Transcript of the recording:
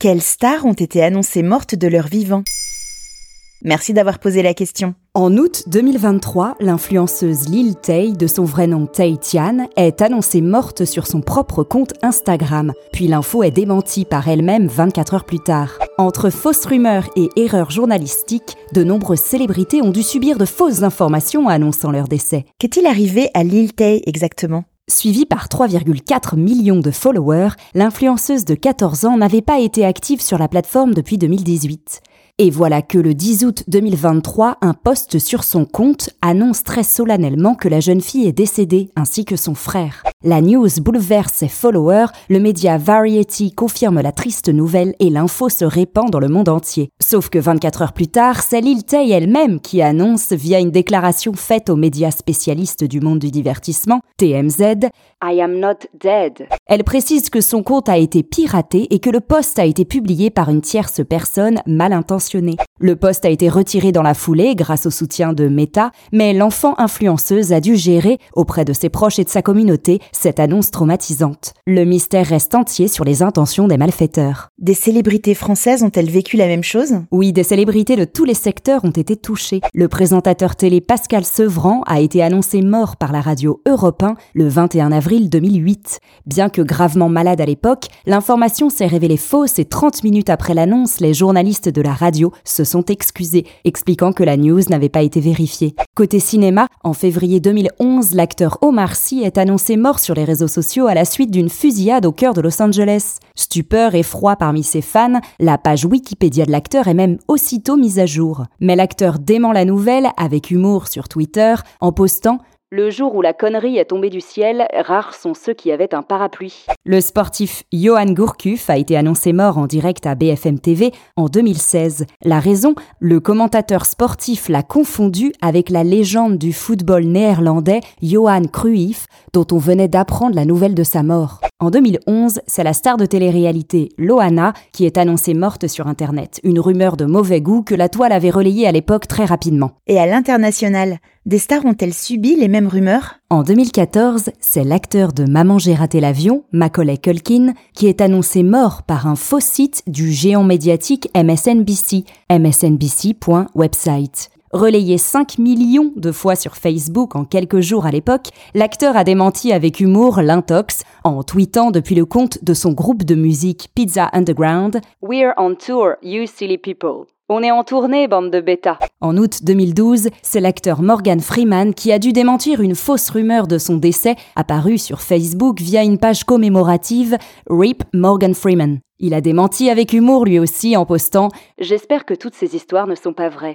Quelles stars ont été annoncées mortes de leur vivant Merci d'avoir posé la question. En août 2023, l'influenceuse Lil Tay, de son vrai nom Tay Tian, est annoncée morte sur son propre compte Instagram. Puis l'info est démentie par elle-même 24 heures plus tard. Entre fausses rumeurs et erreurs journalistiques, de nombreuses célébrités ont dû subir de fausses informations annonçant leur décès. Qu'est-il arrivé à Lil Tay exactement? Suivie par 3,4 millions de followers, l'influenceuse de 14 ans n'avait pas été active sur la plateforme depuis 2018. Et voilà que le 10 août 2023, un post sur son compte annonce très solennellement que la jeune fille est décédée, ainsi que son frère. La news bouleverse ses followers, le média Variety confirme la triste nouvelle et l'info se répand dans le monde entier. Sauf que 24 heures plus tard, c'est Lil Tay elle-même qui annonce via une déclaration faite aux médias spécialistes du monde du divertissement, TMZ, I am not dead. Elle précise que son compte a été piraté et que le post a été publié par une tierce personne mal intentionnée. Le post a été retiré dans la foulée grâce au soutien de Meta, mais l'enfant influenceuse a dû gérer, auprès de ses proches et de sa communauté, cette annonce traumatisante. Le mystère reste entier sur les intentions des malfaiteurs. Des célébrités françaises ont-elles vécu la même chose? Oui, des célébrités de tous les secteurs ont été touchées. Le présentateur télé Pascal Sevran a été annoncé mort par la radio Europe 1 le 21 avril 2008. Bien que gravement malade à l'époque, l'information s'est révélée fausse et 30 minutes après l'annonce, les journalistes de la radio se sont excusés, expliquant que la news n'avait pas été vérifiée. Côté cinéma, en février 2011, l'acteur Omar Sy est annoncé mort sur les réseaux sociaux à la suite d'une fusillade au cœur de Los Angeles. Stupeur et froid parmi ses fans, la page Wikipédia de l'acteur est même aussitôt mise à jour. Mais l'acteur dément la nouvelle avec humour sur Twitter en postant le jour où la connerie est tombée du ciel, rares sont ceux qui avaient un parapluie. Le sportif Johan Gourcuff a été annoncé mort en direct à BFM TV en 2016. La raison Le commentateur sportif l'a confondu avec la légende du football néerlandais Johan Cruyff, dont on venait d'apprendre la nouvelle de sa mort. En 2011, c'est la star de télé-réalité Loana qui est annoncée morte sur Internet. Une rumeur de mauvais goût que la toile avait relayée à l'époque très rapidement. Et à l'international, des stars ont-elles subi les mêmes rumeurs? En 2014, c'est l'acteur de Maman j'ai raté l'avion, Macaulay Culkin, qui est annoncé mort par un faux site du géant médiatique MSNBC, msnbc.website. Relayé 5 millions de fois sur Facebook en quelques jours à l'époque, l'acteur a démenti avec humour l'intox en tweetant depuis le compte de son groupe de musique Pizza Underground We're on tour, you silly people. On est en tournée, bande de bêta. En août 2012, c'est l'acteur Morgan Freeman qui a dû démentir une fausse rumeur de son décès apparue sur Facebook via une page commémorative RIP Morgan Freeman. Il a démenti avec humour lui aussi en postant J'espère que toutes ces histoires ne sont pas vraies.